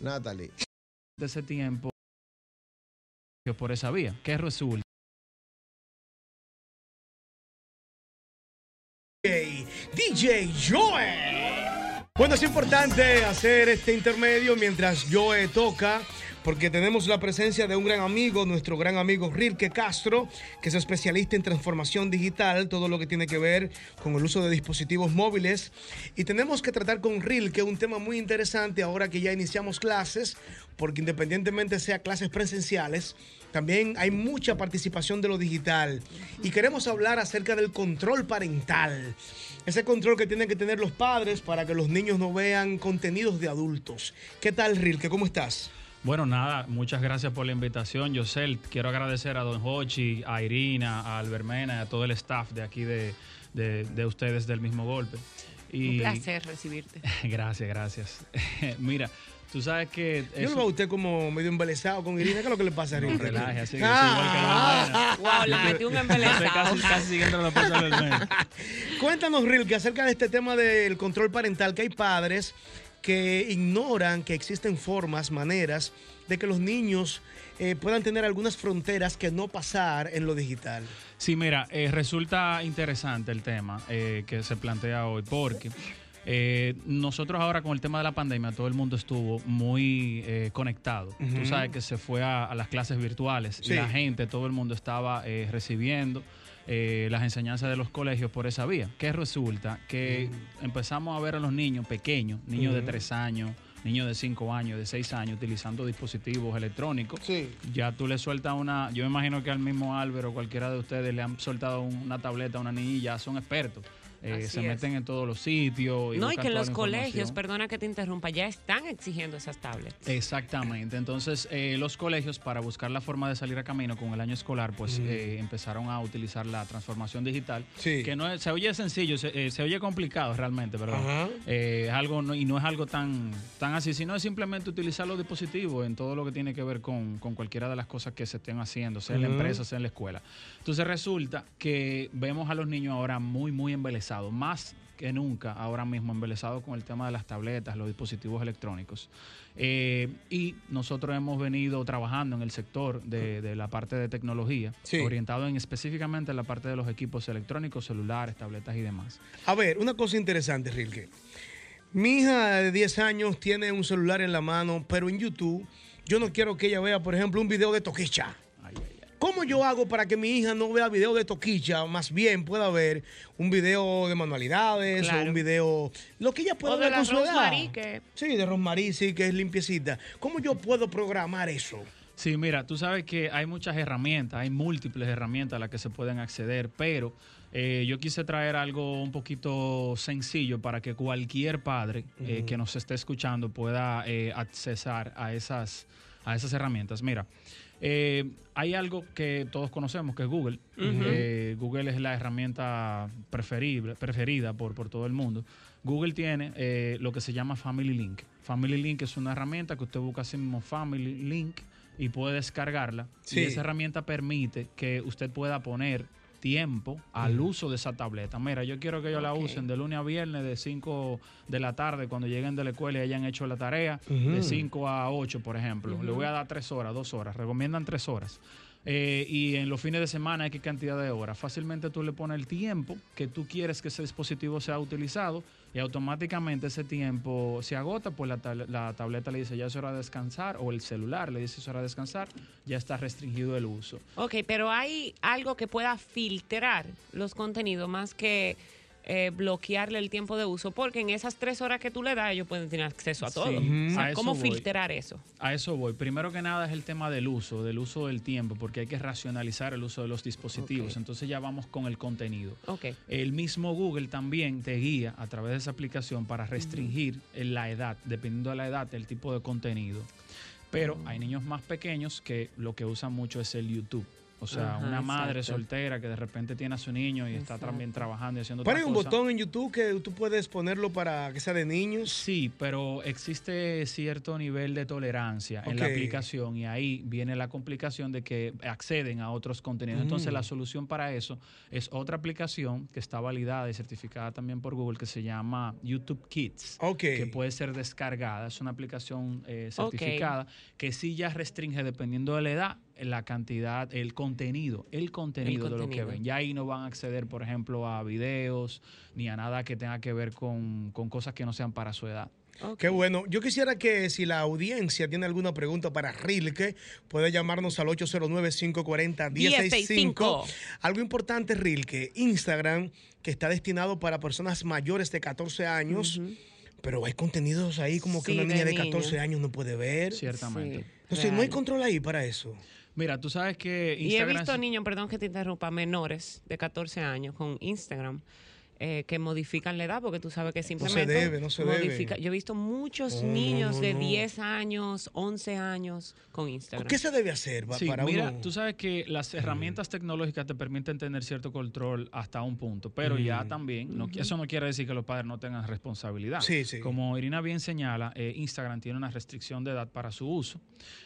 Natalie. De ese tiempo, que por esa vía. ¿Qué resulta? DJ Joe. Bueno, es importante hacer este intermedio mientras Joe toca, porque tenemos la presencia de un gran amigo, nuestro gran amigo Rilke Castro, que es especialista en transformación digital, todo lo que tiene que ver con el uso de dispositivos móviles. Y tenemos que tratar con Rilke un tema muy interesante ahora que ya iniciamos clases, porque independientemente sea clases presenciales, también hay mucha participación de lo digital. Y queremos hablar acerca del control parental. Ese control que tienen que tener los padres para que los niños no vean contenidos de adultos. ¿Qué tal, Rilke? ¿Cómo estás? Bueno, nada, muchas gracias por la invitación, Yosel. Quiero agradecer a Don Hochi, a Irina, a Albermena y a todo el staff de aquí de, de- de ustedes del mismo golpe. Y, Un placer recibirte. gracias, gracias. Mira, tú sabes que... Yo lo veo a usted como medio embelesado con Irina. ¿Qué es lo que le pasa a No, Rilke? relaje, así que Ah. es igual que la Albermena. Wow, le metí un estoy embelesado. Casi, casi siguiendo los pasos de Albermena. Cuéntanos, Rilke, acerca de este tema del control parental, que hay padres que ignoran que existen formas, maneras de que los niños eh, puedan tener algunas fronteras que no pasar en lo digital. Sí, mira, eh, resulta interesante el tema eh, que se plantea hoy porque eh, nosotros ahora con el tema de la pandemia todo el mundo estuvo muy conectado. Tú sabes que se fue a, a las clases virtuales Sí. y la gente, todo el mundo estaba recibiendo eh, las enseñanzas de los colegios por esa vía. ¿Qué resulta? Que empezamos a ver a los niños pequeños, niños de Ujú. tres años, niños de cinco años, de seis años, utilizando dispositivos electrónicos Sí. ya tú le sueltas una, yo me imagino que al mismo Álvaro o cualquiera de ustedes le han soltado un- una tableta a una niña y ya son expertos. Eh, se es. meten en todos los sitios. No, y que los colegios, perdona que te interrumpa, ya están exigiendo esas tablets. Exactamente. Entonces, eh, los colegios, para buscar la forma de salir a camino con el año escolar, pues Ujú. eh, empezaron a utilizar la transformación digital. Sí. Que no es- se oye sencillo, se, eh, se oye complicado realmente, ¿verdad? Ajá. Eh, es algo no- y no es algo tan, tan así, sino es simplemente utilizar los dispositivos en todo lo que tiene que ver con, con cualquiera de las cosas que se estén haciendo, sea en la empresa, sea en la escuela. Entonces resulta que vemos a los niños ahora muy, muy más que nunca ahora mismo embelesados con el tema de las tabletas, los dispositivos electrónicos. Eh, y nosotros hemos venido trabajando en el sector de, de la parte de tecnología, Sí. orientado en específicamente en la parte de los equipos electrónicos, celulares, tabletas y demás. A ver, una cosa interesante, Rilke. Mi hija de 10 años tiene un celular en la mano, pero en YouTube yo no quiero que ella vea, por ejemplo, un video de Toquicha. Yo hago para que mi hija no vea video de Toquicha? Más bien pueda ver un video de manualidades o un video... Lo que ella pueda O ver con su edad. Que- Sí, de Rosmarie, sí, que es limpiecita. ¿Cómo yo puedo programar eso? Sí, mira, tú sabes que hay muchas herramientas, hay múltiples herramientas a las que se pueden acceder, pero eh, yo quise traer algo un poquito sencillo para que cualquier padre eh, que nos esté escuchando pueda eh, accesar a esas, a esas herramientas. Mira, eh, hay algo que todos conocemos, que es Google. Eh, Google es la herramienta preferible, preferida por, por todo el mundo. Google tiene eh, lo que se llama Family Link. Family Link es una herramienta que usted busca así mismo Family Link y puede descargarla. Sí. Y esa herramienta permite que usted pueda poner tiempo al uso de esa tableta. Mira, yo quiero que ellos la Ok. usen de lunes a viernes de 5 de la tarde cuando lleguen de la escuela y hayan hecho la tarea, Ujú. de 5 a 8, por ejemplo. Le voy a dar 3 horas, 2 horas. Recomiendan 3 horas. Eh, y en los fines de semana hay qué cantidad de horas. Fácilmente tú le pones el tiempo que tú quieres que ese dispositivo sea utilizado y automáticamente ese tiempo se agota, pues la, la tableta le dice ya es hora de descansar o el celular le dice es hora de descansar, ya está restringido el uso. Ok, pero hay algo que pueda filtrar los contenidos más que eh, bloquearle el tiempo de uso, porque en esas tres horas que tú le das, ellos pueden tener acceso a todo. Ujú. O sea, a ¿Cómo voy. filtrar eso? A eso voy. Primero que nada es el tema del uso, del uso del tiempo, porque hay que racionalizar el uso de los dispositivos. Entonces ya vamos con el contenido. El mismo Google también te guía a través de esa aplicación para restringir la edad, dependiendo de la edad, el tipo de contenido. Pero hay niños más pequeños que lo que usan mucho es el YouTube. O sea, Ajá, una madre exacto. soltera que de repente tiene a su niño y está también trabajando y haciendo Pero hay un cosa. botón en YouTube que tú puedes ponerlo para que sea de niños. Sí, pero existe cierto nivel de tolerancia en la aplicación y ahí viene la complicación de que acceden a otros contenidos. Entonces Mm. la solución para eso es otra aplicación que está validada y certificada también por Google que se llama YouTube Kids, Ok. que puede ser descargada. Es una aplicación eh, certificada que sí ya restringe dependiendo de la edad la cantidad, el contenido, el contenido, de lo que ven. Ya ahí no van a acceder, por ejemplo, a videos ni a nada que tenga que ver con, con cosas que no sean para su edad. Qué bueno. Yo quisiera que si la audiencia tiene alguna pregunta para Rilke, puede llamarnos al 809-540-1065. Algo importante, Rilke, Instagram, que está destinado para personas mayores de 14 años, pero hay contenidos ahí como que Sí, una niña de niños. 14 años no puede ver. Ciertamente. Sí, Entonces, no hay control ahí para eso. Mira, tú sabes que Y he Instagram... visto niños, perdón que te interrumpa, menores de 14 años con Instagram eh, que modifican la edad porque tú sabes que simplemente debe, no se debe. Yo he visto muchos No, no, niños no, de no. 10 años, 11 años con Instagram. ¿Qué se debe hacer Sí, para mira, uno? tú sabes que las herramientas tecnológicas te permiten tener cierto control hasta un punto, pero ya también, no, eso no quiere decir que los padres no tengan responsabilidad. Sí, sí. Como Irina bien señala, eh, Instagram tiene una restricción de edad para su uso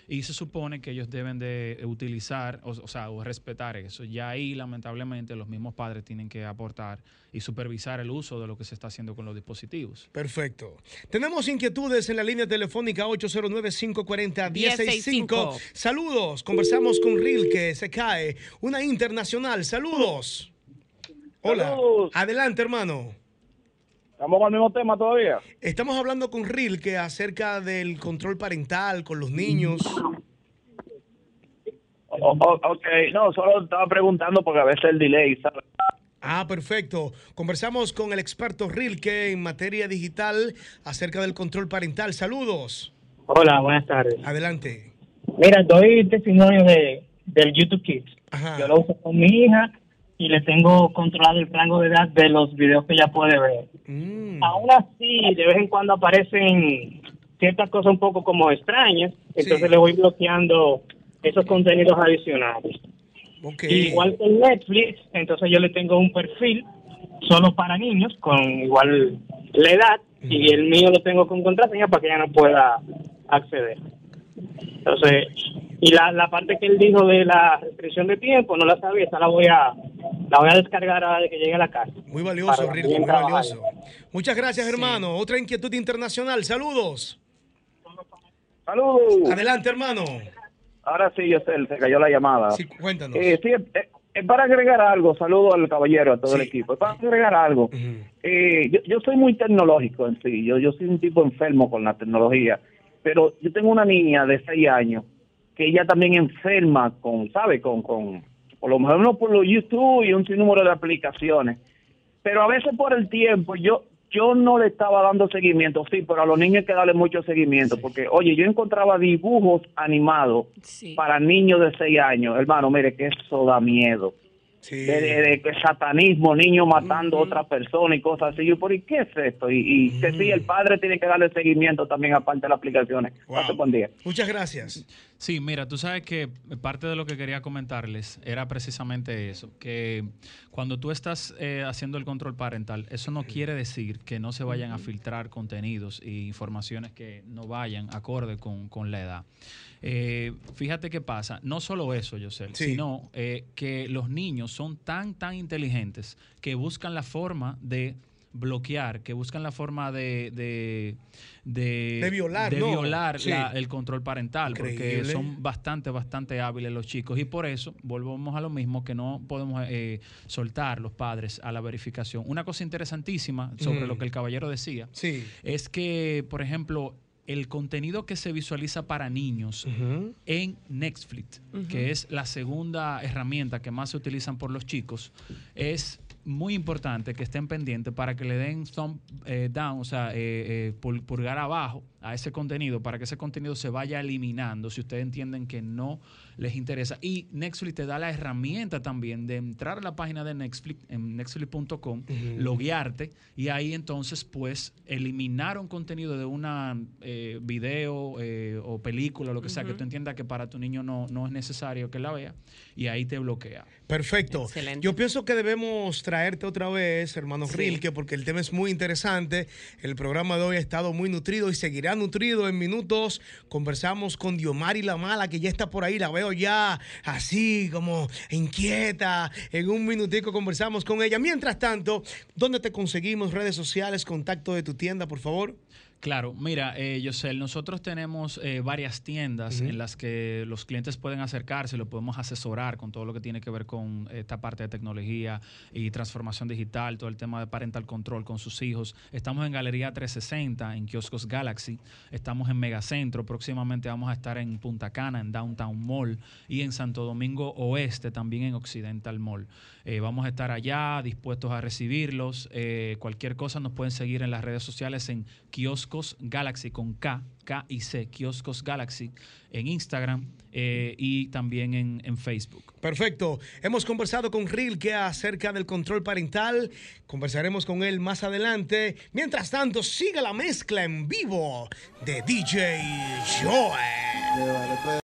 y se supone que ellos deben de utilizar, o, o sea, o respetar eso. Ya ahí, lamentablemente, los mismos padres tienen que aportar y supervisar el uso de lo que se está haciendo con los dispositivos. Perfecto. Tenemos inquietudes en la línea telefónica 809-540-1065. Saludos. Conversamos con Rilke, se cae. Una internacional. Saludos. Hola. Saludos. Adelante, hermano. Estamos con el mismo tema todavía. Estamos hablando con Rilke acerca del control parental con los niños. O- o- ok, no, solo estaba preguntando porque a veces el delay, ¿sabes? Ah, perfecto. Conversamos con el experto Rilke en materia digital acerca del control parental. Saludos. Hola, buenas tardes. Adelante. Mira, doy testimonio de, del YouTube Kids. Ajá. Yo lo uso con mi hija y le tengo controlado el rango de edad de los videos que ella puede ver. Mm. Aún así, de vez en cuando aparecen ciertas cosas un poco como extrañas, entonces Sí. le voy bloqueando esos contenidos adicionales. Igual que en Netflix, entonces yo le tengo un perfil solo para niños con igual la edad y el mío lo tengo con contraseña para que ella no pueda acceder. Entonces, y la, la parte que él dijo de la restricción de tiempo, no la sabía, esa la voy a la voy a descargar ahora de que llegue a la casa. Muy valioso, bien muy trabajar. valioso. Muchas gracias, hermano. Otra inquietud internacional. Saludos. Saludos. Adelante, hermano. Ahora sí, yo sé, se cayó la llamada. Sí, cuéntanos. Eh, sí, eh, eh, para agregar algo, saludo al caballero, a todo Sí. el equipo. Para agregar algo, eh, yo, yo soy muy tecnológico en sí, yo, yo soy un tipo enfermo con la tecnología, pero yo tengo una niña de 6 años que ella también enferma con, ¿sabe? Con, con, por lo mejor no por los YouTube y un sinnúmero de aplicaciones, pero a veces por el tiempo yo yo no le estaba dando seguimiento, sí, pero a los niños hay que darle mucho seguimiento, porque, oye, yo encontraba dibujos animados Sí. para niños de 6 años, hermano, mire que eso da miedo Sí. de, de- satanismo, niños matando a otra persona y cosas así. Yo, ¿por qué es esto? Y, y que sí, el padre tiene que darle seguimiento también aparte de las aplicaciones. Wow. Pase buen día. Muchas gracias. Sí, mira, tú sabes que parte de lo que quería comentarles era precisamente eso, que cuando tú estás eh, haciendo el control parental, eso no quiere decir que no se vayan a filtrar contenidos e informaciones que no vayan acorde con, con la edad. Eh, fíjate qué pasa, no solo eso, Yosel, Sí. sino eh, que los niños son tan, tan inteligentes que buscan la forma de bloquear, que buscan la forma de... De, de, De violar, de ¿no? violar Sí. la- el control parental, porque son bastante, bastante hábiles los chicos. Y por eso, volvemos a lo mismo, que no podemos eh, soltar los padres a la verificación. Una cosa interesantísima sobre Mm. lo que el caballero decía, Sí. es que, por ejemplo, el contenido que se visualiza para niños en Netflix, que es la segunda herramienta que más se utilizan por los chicos, es muy importante que estén pendientes para que le den thumb eh, down, o sea, eh, eh, pulgar abajo a ese contenido para que ese contenido se vaya eliminando si ustedes entienden que no les interesa. Y Netflix te da la herramienta también de entrar a la página de Netflix, en netflix.com, loguearte y ahí entonces pues eliminar un contenido de una eh, video eh, o película, lo que sea, que tú entiendas que para tu niño no, no es necesario que la vea y ahí te bloquea. Perfecto. Excelente. Yo pienso que debemos traerte otra vez, hermano Sí. Rilke, porque el tema es muy interesante. El programa de hoy ha estado muy nutrido y seguirá nutrido en minutos. Conversamos con Diomari La Mala, que ya está por ahí, la veo ya así como inquieta. En un minutico conversamos con ella. Mientras tanto, ¿dónde te conseguimos? Redes sociales, contacto de tu tienda, por favor. Claro, mira, eh, Yosel, nosotros tenemos eh, varias tiendas en las que los clientes pueden acercarse, lo podemos asesorar con todo lo que tiene que ver con esta parte de tecnología y transformación digital, todo el tema de parental control con sus hijos. Estamos en Galería 360, en Kioscos Galaxy, estamos en Megacentro, próximamente vamos a estar en Punta Cana, en Downtown Mall y en Santo Domingo Oeste, también en Occidental Mall. Eh, vamos a estar allá dispuestos a recibirlos. Eh, cualquier cosa nos pueden seguir en las redes sociales en Kioscos Galaxy con K, K y C, Kioscos Galaxy en Instagram eh, y también en, en Facebook. Perfecto. Hemos conversado con Rilke acerca del control parental. Conversaremos con él más adelante. Mientras tanto, sigue la mezcla en vivo de DJ Joe. Le vale, pero